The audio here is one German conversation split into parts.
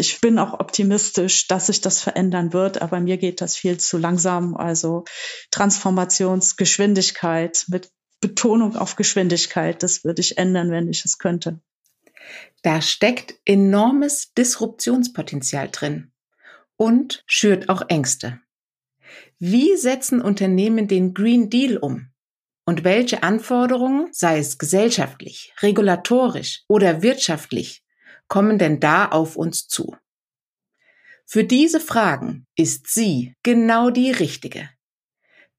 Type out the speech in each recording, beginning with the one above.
ich bin auch optimistisch, dass sich das verändern wird, aber mir geht das viel zu langsam. Also Transformationsgeschwindigkeit mit Betonung auf Geschwindigkeit, das würde ich ändern, wenn ich es könnte. Da steckt enormes Disruptionspotenzial drin und schürt auch Ängste. Wie setzen Unternehmen den Green Deal um? Und welche Anforderungen, sei es gesellschaftlich, regulatorisch oder wirtschaftlich, kommen denn da auf uns zu? Für diese Fragen ist sie genau die richtige.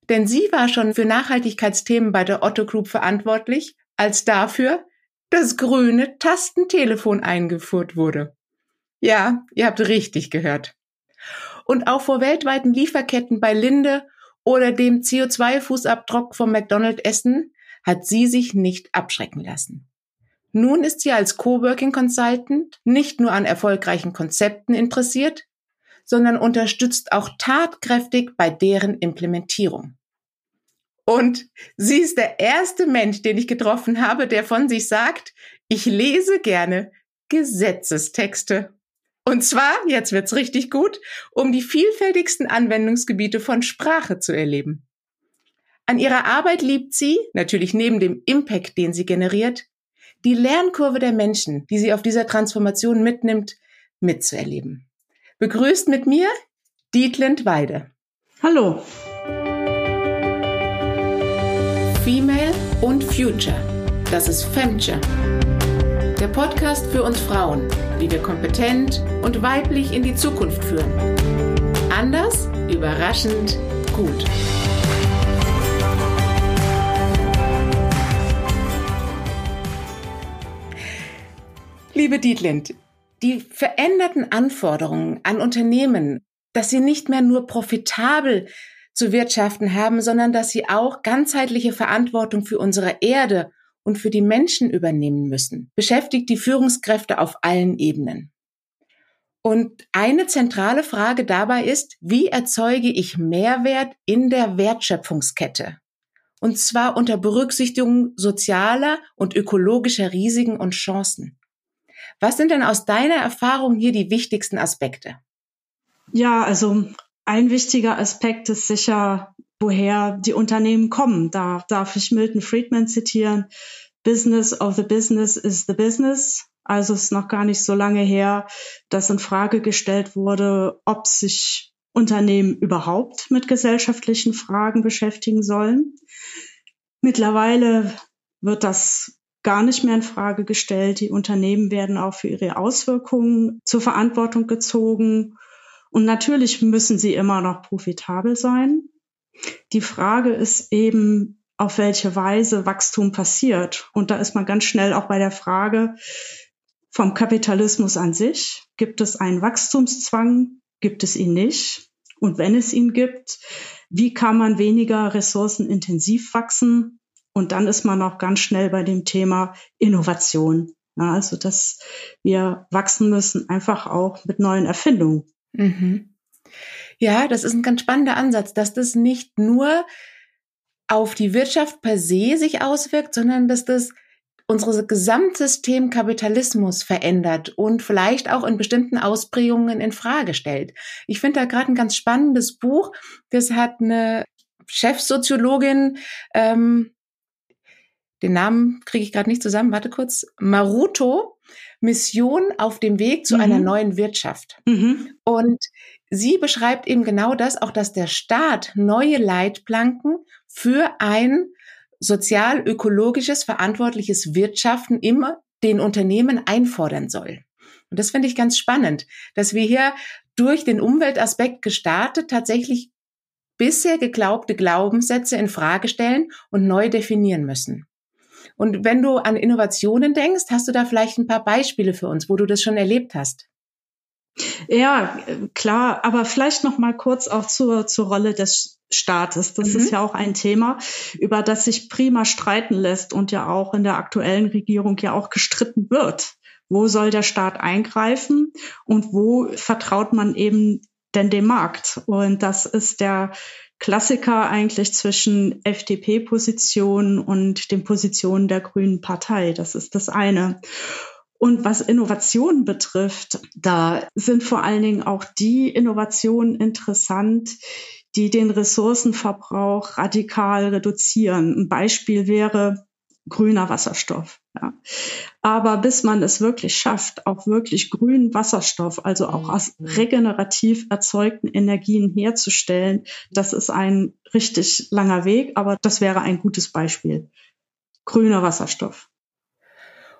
Denn sie war schon für Nachhaltigkeitsthemen bei der Otto Group verantwortlich, als dafür das grüne Tastentelefon eingeführt wurde. Ja, ihr habt richtig gehört. Und auch vor weltweiten Lieferketten bei Linde oder dem CO2-Fußabdruck vom McDonald-Essen hat sie sich nicht abschrecken lassen. Nun ist sie als Coworking Consultant nicht nur an erfolgreichen Konzepten interessiert, sondern unterstützt auch tatkräftig bei deren Implementierung. Und sie ist der erste Mensch, den ich getroffen habe, der von sich sagt, ich lese gerne Gesetzestexte. Und zwar, jetzt wird's richtig gut, um die vielfältigsten Anwendungsgebiete von Sprache zu erleben. An ihrer Arbeit liebt sie, natürlich neben dem Impact, den sie generiert, die Lernkurve der Menschen, die sie auf dieser Transformation mitnimmt, mitzuerleben. Begrüßt mit mir Dietlind Weide. Hallo. Female und Future. Das ist Femture. Der Podcast für uns Frauen, wie wir kompetent und weiblich in die Zukunft führen. Anders, überraschend, gut. Liebe Dietlind, die veränderten Anforderungen an Unternehmen, dass sie nicht mehr nur profitabel zu wirtschaften haben, sondern dass sie auch ganzheitliche Verantwortung für unsere Erde und für die Menschen übernehmen müssen, beschäftigt die Führungskräfte auf allen Ebenen. Und eine zentrale Frage dabei ist, wie erzeuge ich Mehrwert in der Wertschöpfungskette? Und zwar unter Berücksichtigung sozialer und ökologischer Risiken und Chancen. Was sind denn aus deiner Erfahrung hier die wichtigsten Aspekte? Ja, also ein wichtiger Aspekt ist sicher, woher die Unternehmen kommen. Da darf ich Milton Friedman zitieren. Business of the business is the business. Also es ist noch gar nicht so lange her, dass in Frage gestellt wurde, ob sich Unternehmen überhaupt mit gesellschaftlichen Fragen beschäftigen sollen. Mittlerweile wird das gar nicht mehr in Frage gestellt. Die Unternehmen werden auch für ihre Auswirkungen zur Verantwortung gezogen und natürlich müssen sie immer noch profitabel sein. Die Frage ist eben, auf welche Weise Wachstum passiert. Und da ist man ganz schnell auch bei der Frage vom Kapitalismus an sich. Gibt es einen Wachstumszwang? Gibt es ihn nicht? Und wenn es ihn gibt, wie kann man weniger ressourcenintensiv wachsen? Und dann ist man auch ganz schnell bei dem Thema Innovation. Ja, also, dass wir wachsen müssen, einfach auch mit neuen Erfindungen. Mhm. Ja, das ist ein ganz spannender Ansatz, dass das nicht nur auf die Wirtschaft per se sich auswirkt, sondern dass das unser Gesamtsystem Kapitalismus verändert und vielleicht auch in bestimmten Ausprägungen in Frage stellt. Ich finde da gerade ein ganz spannendes Buch. Das hat eine Chefsoziologin, ähm, den Namen kriege ich gerade nicht zusammen, warte kurz, Maruto Mission auf dem Weg zu mhm. einer neuen Wirtschaft. Mhm. Und sie beschreibt eben genau das, auch dass der Staat neue Leitplanken für ein sozial-ökologisches, verantwortliches Wirtschaften immer den Unternehmen einfordern soll. Und das finde ich ganz spannend, dass wir hier durch den Umweltaspekt gestartet tatsächlich bisher geglaubte Glaubenssätze in Frage stellen und neu definieren müssen. Und wenn du an Innovationen denkst, hast du da vielleicht ein paar Beispiele für uns, wo du das schon erlebt hast? Ja, klar, aber vielleicht noch mal kurz auch zur, zur Rolle des Staates. Das mhm. ist ja auch ein Thema, über das sich prima streiten lässt und ja auch in der aktuellen Regierung ja auch gestritten wird. Wo soll der Staat eingreifen und wo vertraut man eben denn dem Markt? Und das ist der Klassiker eigentlich zwischen FDP-Positionen und den Positionen der Grünen Partei. Das ist das eine. Und was Innovationen betrifft, da sind vor allen Dingen auch die Innovationen interessant, die den Ressourcenverbrauch radikal reduzieren. Ein Beispiel wäre grüner Wasserstoff. Ja. Aber bis man es wirklich schafft, auch wirklich grünen Wasserstoff, also auch aus mhm. regenerativ erzeugten Energien herzustellen, das ist ein richtig langer Weg, aber das wäre ein gutes Beispiel. Grüner Wasserstoff.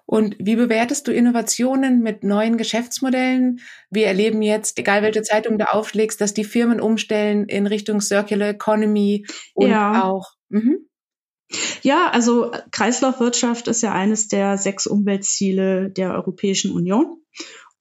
Und wie bewertest du Innovationen mit neuen Geschäftsmodellen? Wir erleben jetzt, egal welche Zeitung du aufschlägst, dass die Firmen umstellen in Richtung Circular Economy und ja. auch. Mhm. Ja, also Kreislaufwirtschaft ist ja eines der sechs Umweltziele der Europäischen Union.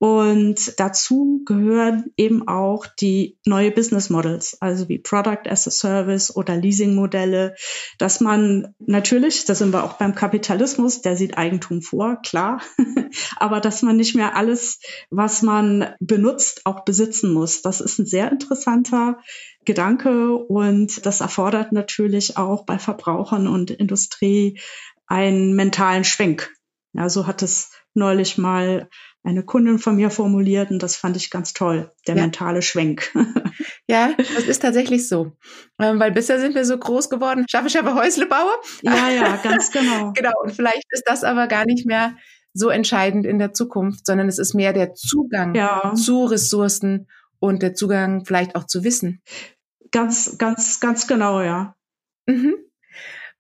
Und dazu gehören eben auch die neue Business Models, also wie Product as a Service oder Leasing-Modelle, dass man natürlich, da sind wir auch beim Kapitalismus, der sieht Eigentum vor, klar, aber dass man nicht mehr alles, was man benutzt, auch besitzen muss. Das ist ein sehr interessanter Gedanke und das erfordert natürlich auch bei Verbrauchern und Industrie einen mentalen Schwenk. Ja, so hat es neulich mal eine Kundin von mir formuliert und das fand ich ganz toll, der ja. mentale Schwenk. ja, das ist tatsächlich so. Ähm, weil bisher sind wir so groß geworden, schaffe, schaffe, Häusle baue. Ja, ja, ganz genau. genau, und vielleicht ist das aber gar nicht mehr so entscheidend in der Zukunft, sondern es ist mehr der Zugang ja. zu Ressourcen und der Zugang vielleicht auch zu Wissen. Ganz, ganz, ganz genau, ja. Mhm.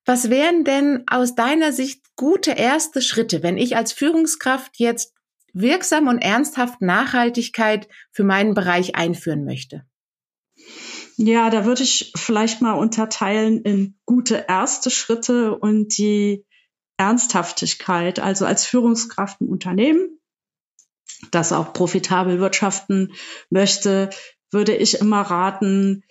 Was wären denn aus deiner Sicht gute erste Schritte, wenn ich als Führungskraft jetzt wirksam und ernsthaft Nachhaltigkeit für meinen Bereich einführen möchte? Ja, da würde ich vielleicht mal unterteilen in gute erste Schritte und die Ernsthaftigkeit. Also als Führungskraft im Unternehmen, das auch profitabel wirtschaften möchte, würde ich immer raten,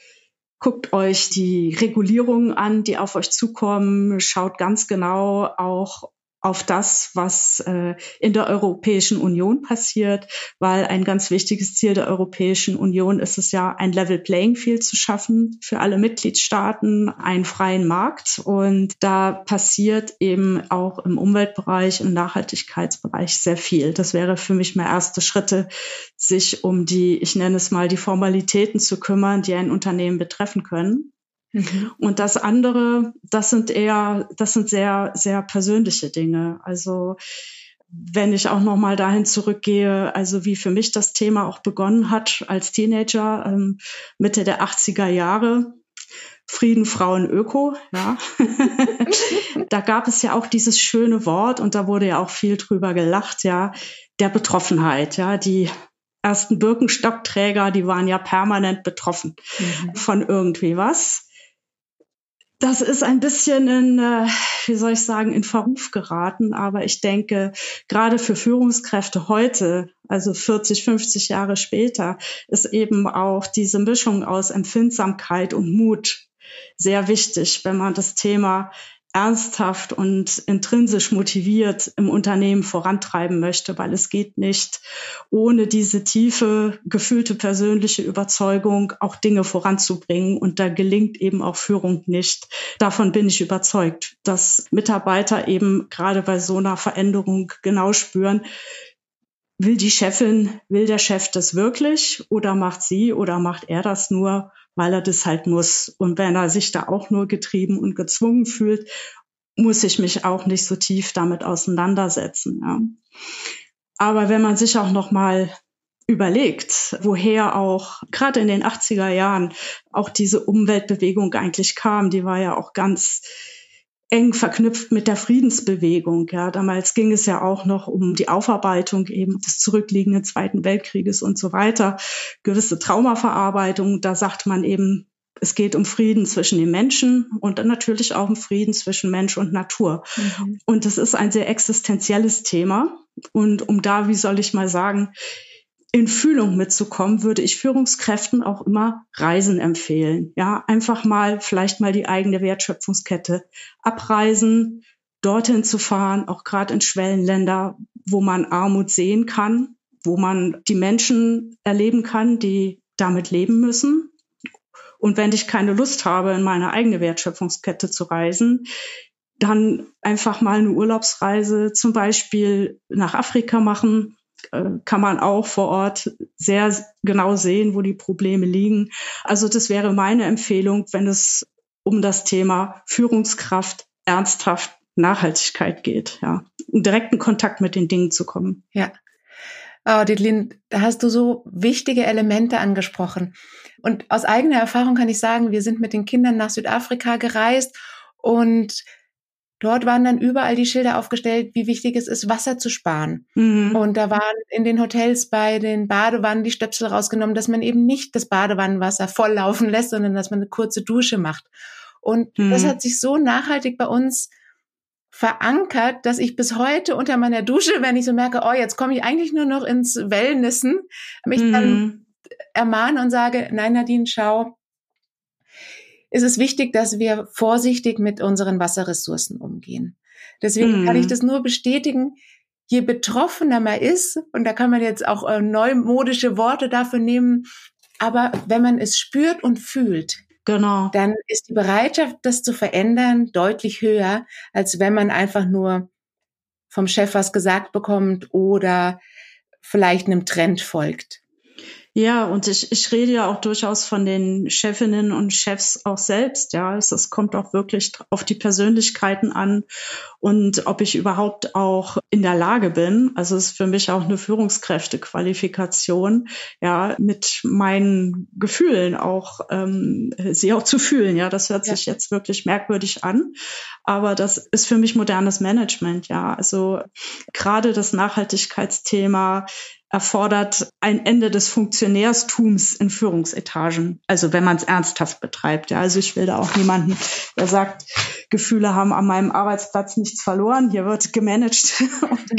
guckt euch die Regulierungen an, die auf euch zukommen, schaut ganz genau auch auf das, was äh, in der Europäischen Union passiert, weil ein ganz wichtiges Ziel der Europäischen Union ist es ja, ein Level Playing Field zu schaffen für alle Mitgliedstaaten, einen freien Markt. Und da passiert eben auch im Umweltbereich, im Nachhaltigkeitsbereich sehr viel. Das wäre für mich mal erste Schritte, sich um die, ich nenne es mal, die Formalitäten zu kümmern, die ein Unternehmen betreffen können. Mhm. Und das andere, das sind eher, das sind sehr, sehr persönliche Dinge. Also wenn ich auch noch mal dahin zurückgehe, also wie für mich das Thema auch begonnen hat als Teenager ähm, Mitte der 80er Jahre, Frieden, Frauen, Öko, ja. da gab es ja auch dieses schöne Wort und da wurde ja auch viel drüber gelacht, ja, der Betroffenheit, ja, die ersten Birkenstockträger, die waren ja permanent betroffen mhm. von irgendwie was. Das ist ein bisschen in, äh, wie soll ich sagen, in Verruf geraten. Aber ich denke, gerade für Führungskräfte heute, also 40, 50 Jahre später, ist eben auch diese Mischung aus Empfindsamkeit und Mut sehr wichtig, wenn man das Thema ernsthaft und intrinsisch motiviert im Unternehmen vorantreiben möchte, weil es geht nicht ohne diese tiefe, gefühlte persönliche Überzeugung auch Dinge voranzubringen. Und da gelingt eben auch Führung nicht. Davon bin ich überzeugt, dass Mitarbeiter eben gerade bei so einer Veränderung genau spüren, will die Chefin, will der Chef das wirklich oder macht sie oder macht er das nur? Weil er das halt muss. Und wenn er sich da auch nur getrieben und gezwungen fühlt, muss ich mich auch nicht so tief damit auseinandersetzen. Ja. Aber wenn man sich auch noch mal überlegt, woher auch gerade in den 80er Jahren auch diese Umweltbewegung eigentlich kam, die war ja auch ganz eng verknüpft mit der Friedensbewegung. Ja, damals ging es ja auch noch um die Aufarbeitung eben des zurückliegenden Zweiten Weltkrieges und so weiter, gewisse Traumaverarbeitung. Da sagt man eben, es geht um Frieden zwischen den Menschen und dann natürlich auch um Frieden zwischen Mensch und Natur. Mhm. Und das ist ein sehr existenzielles Thema. Und um da, wie soll ich mal sagen, in Fühlung mitzukommen, würde ich Führungskräften auch immer Reisen empfehlen. Ja, einfach mal, vielleicht mal die eigene Wertschöpfungskette abreisen, dorthin zu fahren, auch gerade in Schwellenländer, wo man Armut sehen kann, wo man die Menschen erleben kann, die damit leben müssen. Und wenn ich keine Lust habe, in meine eigene Wertschöpfungskette zu reisen, dann einfach mal eine Urlaubsreise zum Beispiel nach Afrika machen. Äh, kann man auch vor Ort sehr genau sehen, wo die Probleme liegen. Also das wäre meine Empfehlung, wenn es um das Thema Führungskraft ernsthaft Nachhaltigkeit geht, ja, in direkten Kontakt mit den Dingen zu kommen. Ja. Oh, Ditlin, da hast du so wichtige Elemente angesprochen. Und aus eigener Erfahrung kann ich sagen, wir sind mit den Kindern nach Südafrika gereist und Dort waren dann überall die Schilder aufgestellt, wie wichtig es ist, Wasser zu sparen. Mhm. Und da waren in den Hotels bei den Badewannen die Stöpsel rausgenommen, dass man eben nicht das Badewannenwasser volllaufen lässt, sondern dass man eine kurze Dusche macht. Und mhm. das hat sich so nachhaltig bei uns verankert, dass ich bis heute unter meiner Dusche, wenn ich so merke, oh, jetzt komme ich eigentlich nur noch ins Wellnessen, mich mhm. dann ermahne und sage, nein, Nadine, schau, ist es wichtig, dass wir vorsichtig mit unseren Wasserressourcen umgehen. Deswegen mhm. kann ich mhm. das nur bestätigen. Je betroffener man ist, und da kann man jetzt auch äh, neumodische Worte dafür nehmen, aber wenn man es spürt und fühlt, genau. dann ist die Bereitschaft, das zu verändern, deutlich höher, als wenn man einfach nur vom Chef was gesagt bekommt oder vielleicht einem Trend folgt. Ja, und ich, ich rede ja auch durchaus von den Chefinnen und Chefs auch selbst. Ja, es, es kommt auch wirklich auf die Persönlichkeiten an und ob ich überhaupt auch in der Lage bin. Also es ist für mich auch eine Führungskräftequalifikation, ja, mit meinen Gefühlen auch ähm, sie auch zu fühlen. Ja, das hört ja. sich jetzt wirklich merkwürdig an, aber das ist für mich modernes Management. Ja, also gerade das Nachhaltigkeitsthema erfordert ein Ende des Funktionärstums in Führungsetagen. Also wenn man es ernsthaft betreibt. Ja, also ich will da auch niemanden, der sagt, Gefühle haben an meinem Arbeitsplatz nichts verloren. Hier wird gemanagt.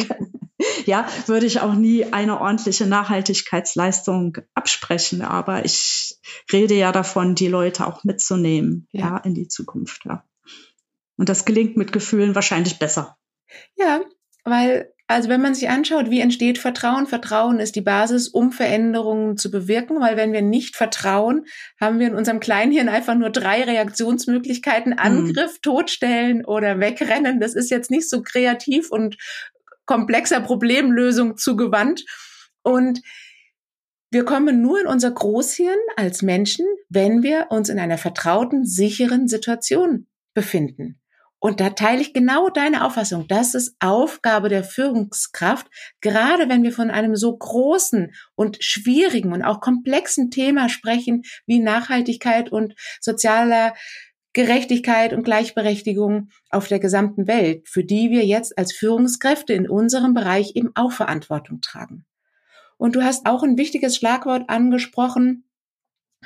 ja, würde ich auch nie eine ordentliche Nachhaltigkeitsleistung absprechen. Aber ich rede ja davon, die Leute auch mitzunehmen, ja, ja in die Zukunft. Ja. Und das gelingt mit Gefühlen wahrscheinlich besser. Ja, weil also wenn man sich anschaut, wie entsteht Vertrauen, Vertrauen ist die Basis, um Veränderungen zu bewirken, weil wenn wir nicht vertrauen, haben wir in unserem Kleinhirn einfach nur drei Reaktionsmöglichkeiten, mhm. Angriff, mhm. Totstellen oder wegrennen. Das ist jetzt nicht so kreativ und komplexer Problemlösung zugewandt. Und wir kommen nur in unser Großhirn als Menschen, wenn wir uns in einer vertrauten, sicheren Situation befinden. Und da teile ich genau deine Auffassung. Das ist Aufgabe der Führungskraft, gerade wenn wir von einem so großen und schwierigen und auch komplexen Thema sprechen wie Nachhaltigkeit und sozialer Gerechtigkeit und Gleichberechtigung auf der gesamten Welt, für die wir jetzt als Führungskräfte in unserem Bereich eben auch Verantwortung tragen. Und du hast auch ein wichtiges Schlagwort angesprochen,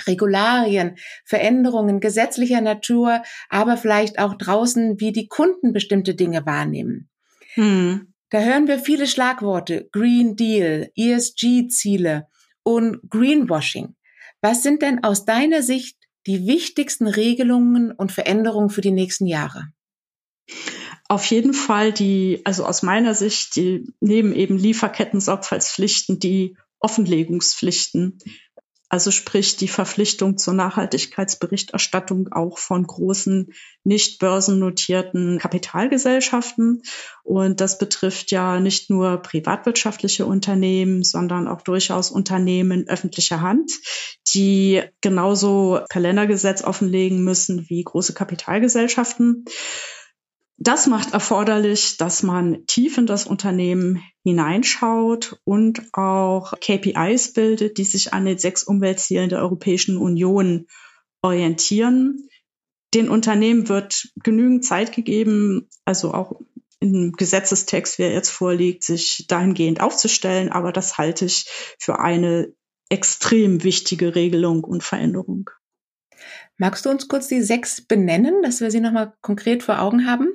Regularien, Veränderungen gesetzlicher Natur, aber vielleicht auch draußen, wie die Kunden bestimmte Dinge wahrnehmen. Hm. Da hören wir viele Schlagworte, Green Deal, ESG-Ziele und Greenwashing. Was sind denn aus deiner Sicht die wichtigsten Regelungen und Veränderungen für die nächsten Jahre? Auf jeden Fall die, also aus meiner Sicht, die neben eben Lieferketten-Sorgfaltspflichten, die Offenlegungspflichten, also sprich die Verpflichtung zur Nachhaltigkeitsberichterstattung auch von großen nicht börsennotierten Kapitalgesellschaften. Und das betrifft ja nicht nur privatwirtschaftliche Unternehmen, sondern auch durchaus Unternehmen öffentlicher Hand, die genauso Kalendergesetz offenlegen müssen wie große Kapitalgesellschaften. Das macht erforderlich, dass man tief in das Unternehmen hineinschaut und auch KPIs bildet, die sich an den sechs Umweltzielen der Europäischen Union orientieren. Den Unternehmen wird genügend Zeit gegeben, also auch im Gesetzestext, wer jetzt vorliegt, sich dahingehend aufzustellen. Aber das halte ich für eine extrem wichtige Regelung und Veränderung. Magst du uns kurz die sechs benennen, dass wir sie nochmal konkret vor Augen haben?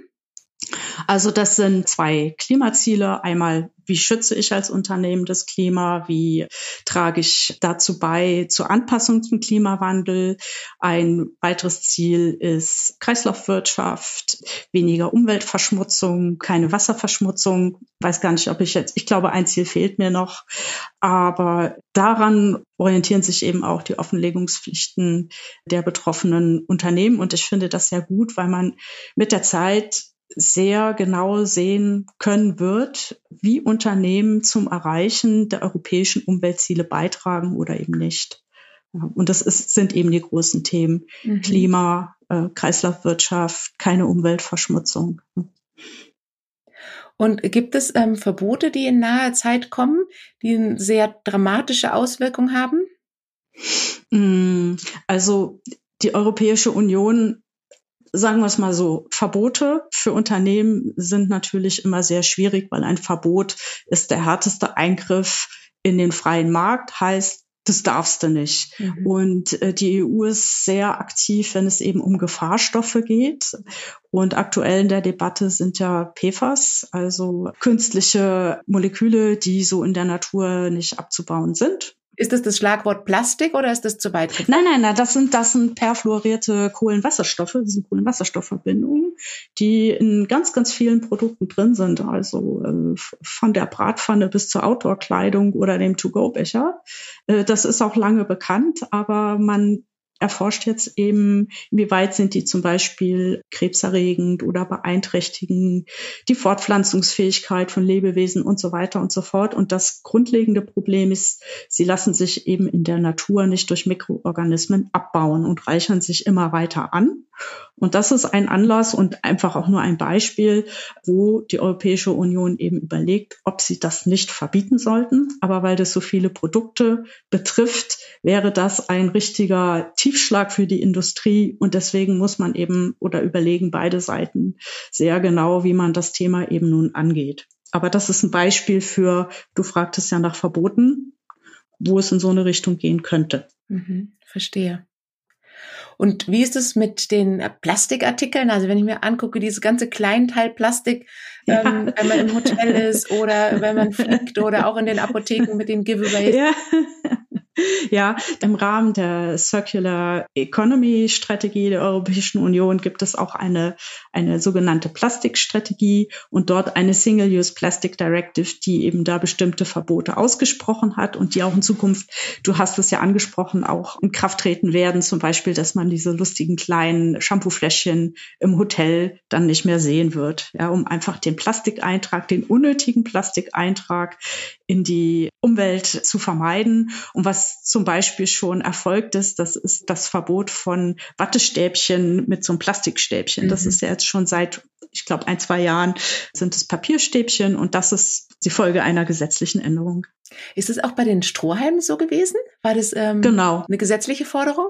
Also das sind zwei Klimaziele. Einmal, wie schütze ich als Unternehmen das Klima? Wie trage ich dazu bei zur Anpassung zum Klimawandel? Ein weiteres Ziel ist Kreislaufwirtschaft, weniger Umweltverschmutzung, keine Wasserverschmutzung. Weiß gar nicht, ob ich jetzt, ich glaube, ein Ziel fehlt mir noch. Aber daran orientieren sich eben auch die Offenlegungspflichten der betroffenen Unternehmen. Und ich finde das sehr gut, weil man mit der Zeit sehr genau sehen können wird, wie Unternehmen zum Erreichen der europäischen Umweltziele beitragen oder eben nicht. Und das ist, sind eben die großen Themen. Mhm. Klima, äh, Kreislaufwirtschaft, keine Umweltverschmutzung. Und gibt es ähm, Verbote, die in naher Zeit kommen, die eine sehr dramatische Auswirkungen haben? Mm, also die Europäische Union, sagen wir es mal so, Verbote für Unternehmen sind natürlich immer sehr schwierig, weil ein Verbot ist der härteste Eingriff in den freien Markt, heißt, das darfst du nicht. Mhm. Und äh, die EU ist sehr aktiv, wenn es eben um Gefahrstoffe geht. Und aktuell in der Debatte sind ja PFAS, also künstliche Moleküle, die so in der Natur nicht abzubauen sind. Ist das das Schlagwort Plastik oder ist das zu weit? Gefallen? Nein, nein, nein, das sind, das sind perfluorierte Kohlenwasserstoffe, das sind Kohlenwasserstoffverbindungen, die in ganz, ganz vielen Produkten drin sind. Also äh, von der Bratpfanne bis zur Outdoor-Kleidung oder dem To-Go-Becher. Äh, das ist auch lange bekannt, aber man erforscht jetzt eben, inwieweit sind die zum Beispiel krebserregend oder beeinträchtigen die Fortpflanzungsfähigkeit von Lebewesen und so weiter und so fort. Und das grundlegende Problem ist, sie lassen sich eben in der Natur nicht durch Mikroorganismen abbauen und reichern sich immer weiter an. Und das ist ein Anlass und einfach auch nur ein Beispiel, wo die Europäische Union eben überlegt, ob sie das nicht verbieten sollten. Aber weil das so viele Produkte betrifft, wäre das ein richtiger Tiefschlag für die Industrie. Und deswegen muss man eben oder überlegen beide Seiten sehr genau, wie man das Thema eben nun angeht. Aber das ist ein Beispiel für, du fragtest ja nach Verboten, wo es in so eine Richtung gehen könnte. Mhm, verstehe. Und wie ist es mit den Plastikartikeln? Also wenn ich mir angucke, dieses ganze Kleinteil Plastik, ja. ähm, wenn man im Hotel ist oder wenn man fliegt oder auch in den Apotheken mit den Giveaways. Ja. Ja, im Rahmen der Circular Economy Strategie der Europäischen Union gibt es auch eine, eine sogenannte Plastikstrategie und dort eine Single-Use Plastic Directive, die eben da bestimmte Verbote ausgesprochen hat und die auch in Zukunft, du hast es ja angesprochen, auch in Kraft treten werden. Zum Beispiel, dass man diese lustigen kleinen Shampoofläschchen im Hotel dann nicht mehr sehen wird, ja, um einfach den Plastikeintrag, den unnötigen Plastikeintrag in die Umwelt zu vermeiden. Und was zum Beispiel schon erfolgt ist, das ist das Verbot von Wattestäbchen mit so einem Plastikstäbchen. Mhm. Das ist ja jetzt schon seit, ich glaube, ein, zwei Jahren sind es Papierstäbchen und das ist die Folge einer gesetzlichen Änderung. Ist es auch bei den Strohhalmen so gewesen? War das ähm, genau. eine gesetzliche Forderung?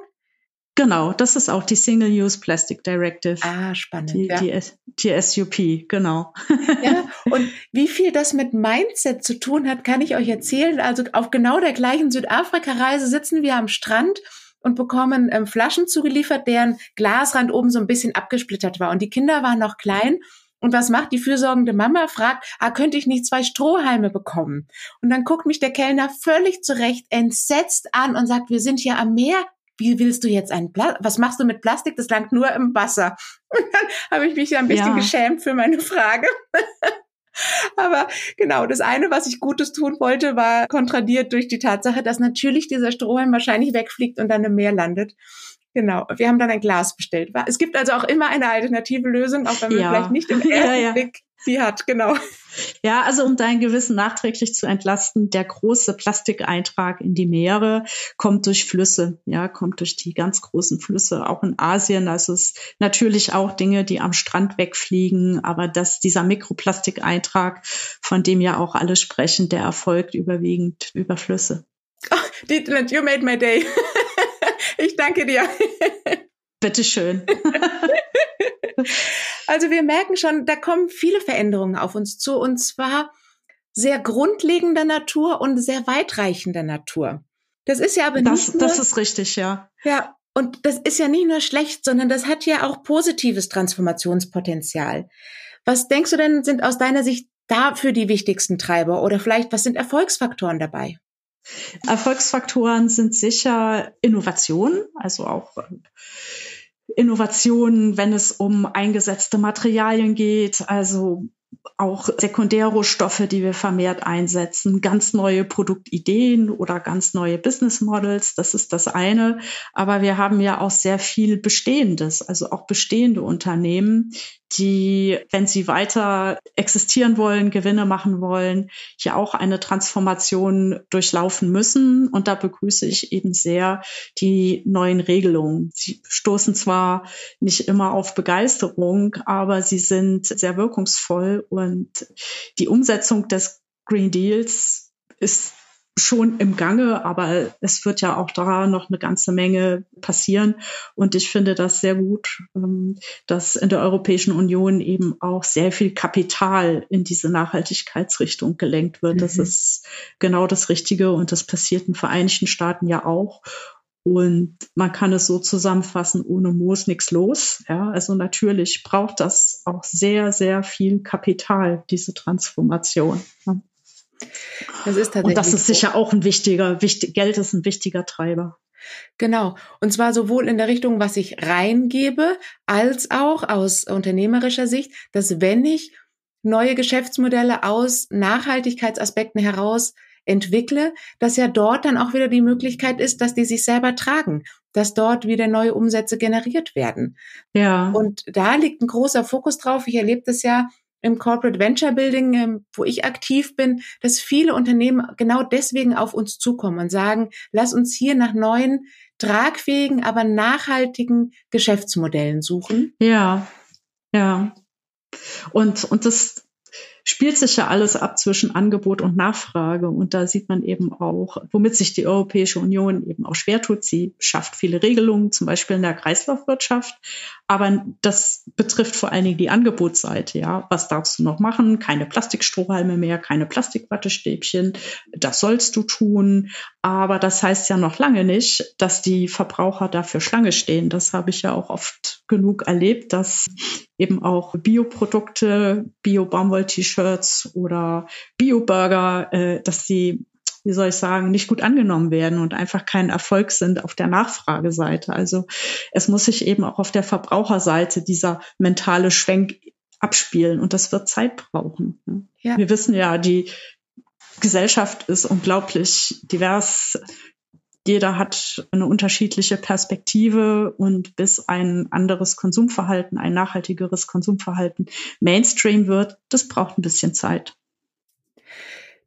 Genau, das ist auch die Single-Use Plastic Directive. Ah, spannend. Die, ja. die, die SUP, genau. Ja, und wie viel das mit Mindset zu tun hat, kann ich euch erzählen. Also auf genau der gleichen Südafrika-Reise sitzen wir am Strand und bekommen ähm, Flaschen zugeliefert, deren Glasrand oben so ein bisschen abgesplittert war. Und die Kinder waren noch klein. Und was macht die fürsorgende Mama? Fragt, ah, könnte ich nicht zwei Strohhalme bekommen? Und dann guckt mich der Kellner völlig zurecht entsetzt an und sagt, wir sind hier am Meer wie willst du jetzt ein Pla was machst du mit Plastik? Das langt nur im Wasser. Und dann habe ich mich ein bisschen ja. geschämt für meine Frage. Aber genau, das eine, was ich Gutes tun wollte, war kontradiert durch die Tatsache, dass natürlich dieser Strohhalm wahrscheinlich wegfliegt und dann im Meer landet. Genau, wir haben dann ein Glas bestellt. Es gibt also auch immer eine alternative Lösung, auch wenn man ja. vielleicht nicht im ersten ja, ja. Blick die hat, genau. Ja, also um dein Gewissen nachträglich zu entlasten, der große Plastikeintrag in die Meere kommt durch Flüsse, ja, kommt durch die ganz großen Flüsse, auch in Asien. Das ist natürlich auch Dinge, die am Strand wegfliegen, aber dass dieser Mikroplastikeintrag, von dem ja auch alle sprechen, der erfolgt überwiegend über Flüsse. Oh, Dietland, you made my day. ich danke dir. Bitteschön. also wir merken schon, da kommen viele Veränderungen auf uns zu und zwar sehr grundlegender Natur und sehr weitreichender Natur. Das ist ja aber das, nicht nur, Das ist richtig, ja. Ja, und das ist ja nicht nur schlecht, sondern das hat ja auch positives Transformationspotenzial. Was denkst du denn, sind aus deiner Sicht dafür die wichtigsten Treiber oder vielleicht was sind Erfolgsfaktoren dabei? Erfolgsfaktoren sind sicher Innovation, also auch Innovationen, wenn es um eingesetzte Materialien geht, also auch Sekundärrohstoffe, die wir vermehrt einsetzen, ganz neue Produktideen oder ganz neue Business Models, das ist das eine. Aber wir haben ja auch sehr viel Bestehendes, also auch bestehende Unternehmen, die, wenn sie weiter existieren wollen, Gewinne machen wollen, hier auch eine Transformation durchlaufen müssen. Und da begrüße ich eben sehr die neuen Regelungen. Sie stoßen zwar nicht immer auf Begeisterung, aber sie sind sehr wirkungsvoll und die Umsetzung des Green Deals ist schon im Gange, aber es wird ja auch da noch eine ganze Menge passieren. Und ich finde das sehr gut, ähm, dass in der Europäischen Union eben auch sehr viel Kapital in diese Nachhaltigkeitsrichtung gelenkt wird. Mhm. Das ist genau das Richtige und das passiert in den Vereinigten Staaten ja auch. Und man kann es so zusammenfassen, ohne Moos nichts los. Ja, also natürlich braucht das auch sehr, sehr viel Kapital, diese Transformation. Das ist tatsächlich. Und das ist sicher auch ein wichtiger, wichtig, Geld ist ein wichtiger Treiber. Genau. Und zwar sowohl in der Richtung, was ich reingebe, als auch aus unternehmerischer Sicht, dass wenn ich neue Geschäftsmodelle aus Nachhaltigkeitsaspekten heraus entwickle, dass ja dort dann auch wieder die Möglichkeit ist, dass die sich selber tragen, dass dort wieder neue Umsätze generiert werden. Ja. Und da liegt ein großer Fokus drauf. Ich erlebe das ja im Corporate Venture Building, ähm, wo ich aktiv bin, dass viele Unternehmen genau deswegen auf uns zukommen und sagen, lass uns hier nach neuen, tragfähigen, aber nachhaltigen Geschäftsmodellen suchen. Ja, ja. Und, und das spielt sich ja alles ab zwischen Angebot und Nachfrage. Und da sieht man eben auch, womit sich die Europäische Union eben auch schwer tut. Sie schafft viele Regelungen, zum Beispiel in der Kreislaufwirtschaft. Aber das betrifft vor allen Dingen die Angebotsseite. Ja, was darfst du noch machen? Keine Plastikstrohhalme mehr, keine Plastikwattestäbchen. Das sollst du tun. Aber das heißt ja noch lange nicht, dass die Verbraucher dafür Schlange stehen. Das habe ich ja auch oft genug erlebt, dass eben auch Bioprodukte, Bio-Baumwoll-T-Shirts oder Bio-Burger, äh, dass die wie soll ich sagen, nicht gut angenommen werden und einfach kein Erfolg sind auf der Nachfrageseite. Also es muss sich eben auch auf der Verbraucherseite dieser mentale Schwenk abspielen und das wird Zeit brauchen. Ne? Ja. Wir wissen ja, die Gesellschaft ist unglaublich divers. Jeder hat eine unterschiedliche Perspektive und bis ein anderes Konsumverhalten, ein nachhaltigeres Konsumverhalten Mainstream wird, das braucht ein bisschen Zeit.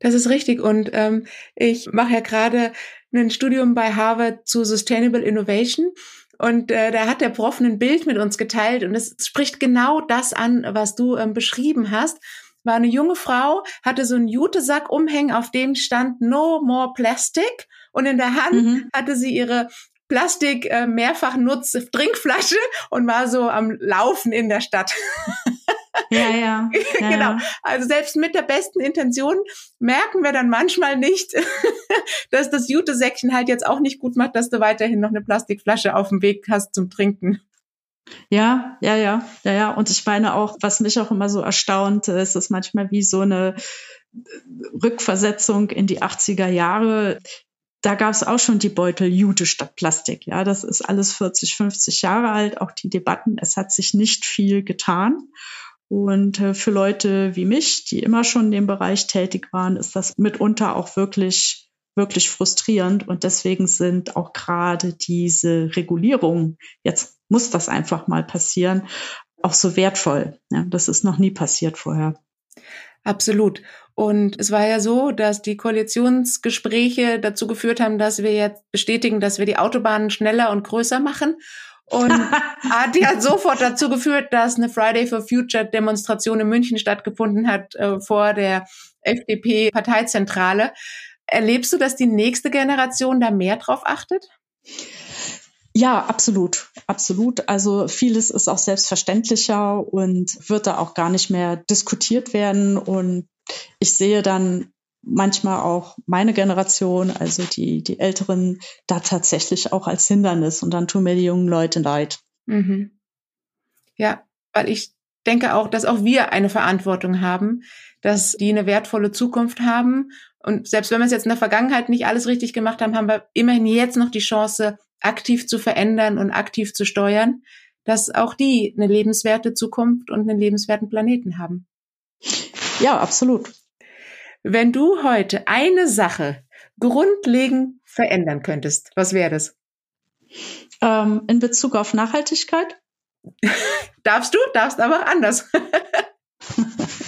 Das ist richtig. Und ähm, ich mache ja gerade ein Studium bei Harvard zu Sustainable Innovation. Und äh, da hat der Prof ein Bild mit uns geteilt und es spricht genau das an, was du ähm, beschrieben hast. War eine junge Frau, hatte so einen Jutesack umhängen, auf dem stand No More Plastic. Und in der Hand mhm. hatte sie ihre Plastik äh, mehrfach nutz Trinkflasche und war so am Laufen in der Stadt. Ja, ja. ja genau. Also selbst mit der besten Intention merken wir dann manchmal nicht, dass das Jute-Säckchen halt jetzt auch nicht gut macht, dass du weiterhin noch eine Plastikflasche auf dem Weg hast zum Trinken. Ja, ja, ja, ja, ja. Und ich meine auch, was mich auch immer so erstaunt, ist es manchmal wie so eine Rückversetzung in die 80er Jahre. Da gab es auch schon die Beutel Jute statt Plastik. Ja, das ist alles 40, 50 Jahre alt. Auch die Debatten. Es hat sich nicht viel getan. Und äh, für Leute wie mich, die immer schon in dem Bereich tätig waren, ist das mitunter auch wirklich, wirklich frustrierend. Und deswegen sind auch gerade diese Regulierungen, jetzt muss das einfach mal passieren, auch so wertvoll. Ja, das ist noch nie passiert vorher. Absolut. Und es war ja so, dass die Koalitionsgespräche dazu geführt haben, dass wir jetzt bestätigen, dass wir die Autobahnen schneller und größer machen. Und hat, die hat sofort dazu geführt, dass eine Friday for Future Demonstration in München stattgefunden hat äh, vor der FDP-Parteizentrale. Erlebst du, dass die nächste Generation da mehr drauf achtet? Ja, absolut, absolut. Also vieles ist auch selbstverständlicher und wird da auch gar nicht mehr diskutiert werden. Und ich sehe dann manchmal auch meine Generation, also die, die Älteren, da tatsächlich auch als Hindernis. Und dann tun mir die jungen Leute leid. Mhm. Ja, weil ich denke auch, dass auch wir eine Verantwortung haben, dass die eine wertvolle Zukunft haben. Und selbst wenn wir es jetzt in der Vergangenheit nicht alles richtig gemacht haben, haben wir immerhin jetzt noch die Chance, aktiv zu verändern und aktiv zu steuern, dass auch die eine lebenswerte Zukunft und einen lebenswerten Planeten haben. Ja, absolut. Wenn du heute eine Sache grundlegend verändern könntest, was wäre das? Ähm, in Bezug auf Nachhaltigkeit? darfst du, darfst aber anders.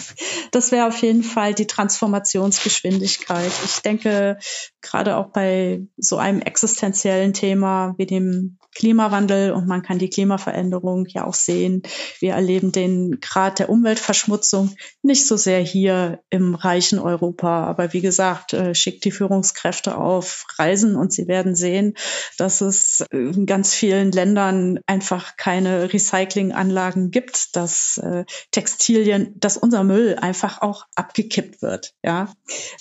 das wäre auf jeden Fall die Transformationsgeschwindigkeit. Ich denke, gerade auch bei so einem existenziellen Thema wie dem Klimawandel und man kann die Klimaveränderung ja auch sehen. Wir erleben den Grad der Umweltverschmutzung nicht so sehr hier im reichen Europa. Aber wie gesagt, äh, schickt die Führungskräfte auf Reisen und sie werden sehen, dass es in ganz vielen Ländern einfach keine Recyclinganlagen gibt, dass äh, Textilien, dass unser Müll einfach auch abgekippt wird. Ja,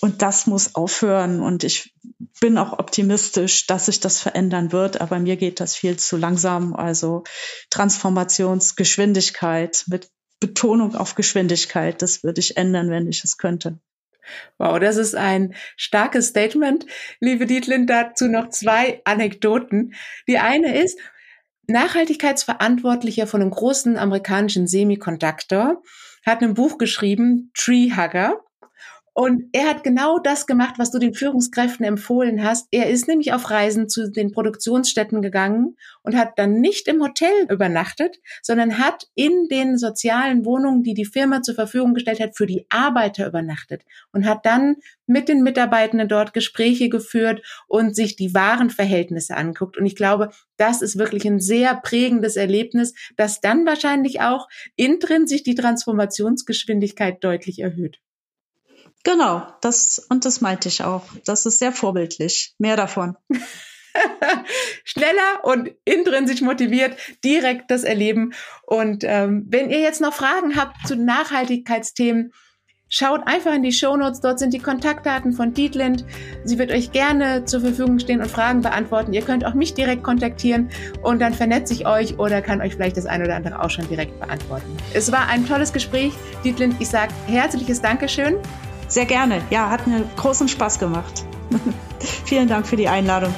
und das muss aufhören. Und ich bin auch optimistisch, dass sich das verändern wird. Aber mir geht das viel zu langsam. Also Transformationsgeschwindigkeit mit Betonung auf Geschwindigkeit, das würde ich ändern, wenn ich es könnte. Wow, das ist ein starkes Statement. Liebe Dietlin, dazu noch zwei Anekdoten. Die eine ist, Nachhaltigkeitsverantwortlicher von einem großen amerikanischen Semiconductor hat ein Buch geschrieben, Tree Hugger. Und er hat genau das gemacht, was du den Führungskräften empfohlen hast. Er ist nämlich auf Reisen zu den Produktionsstätten gegangen und hat dann nicht im Hotel übernachtet, sondern hat in den sozialen Wohnungen, die die Firma zur Verfügung gestellt hat, für die Arbeiter übernachtet und hat dann mit den Mitarbeitenden dort Gespräche geführt und sich die wahren Verhältnisse anguckt. Und ich glaube, das ist wirklich ein sehr prägendes Erlebnis, das dann wahrscheinlich auch intrinsisch die Transformationsgeschwindigkeit deutlich erhöht. Genau, das und das meinte ich auch. Das ist sehr vorbildlich. Mehr davon. Schneller und intrinsisch motiviert, direkt das erleben. Und ähm, wenn ihr jetzt noch Fragen habt zu Nachhaltigkeitsthemen, schaut einfach in die Shownotes. Dort sind die Kontaktdaten von Dietlind. Sie wird euch gerne zur Verfügung stehen und Fragen beantworten. Ihr könnt auch mich direkt kontaktieren und dann vernetze ich euch oder kann euch vielleicht das eine oder andere auch schon direkt beantworten. Es war ein tolles Gespräch. Dietlind, ich sage herzliches Dankeschön sehr gerne. Ja, hat mir großen Spaß gemacht. Vielen Dank für die Einladung.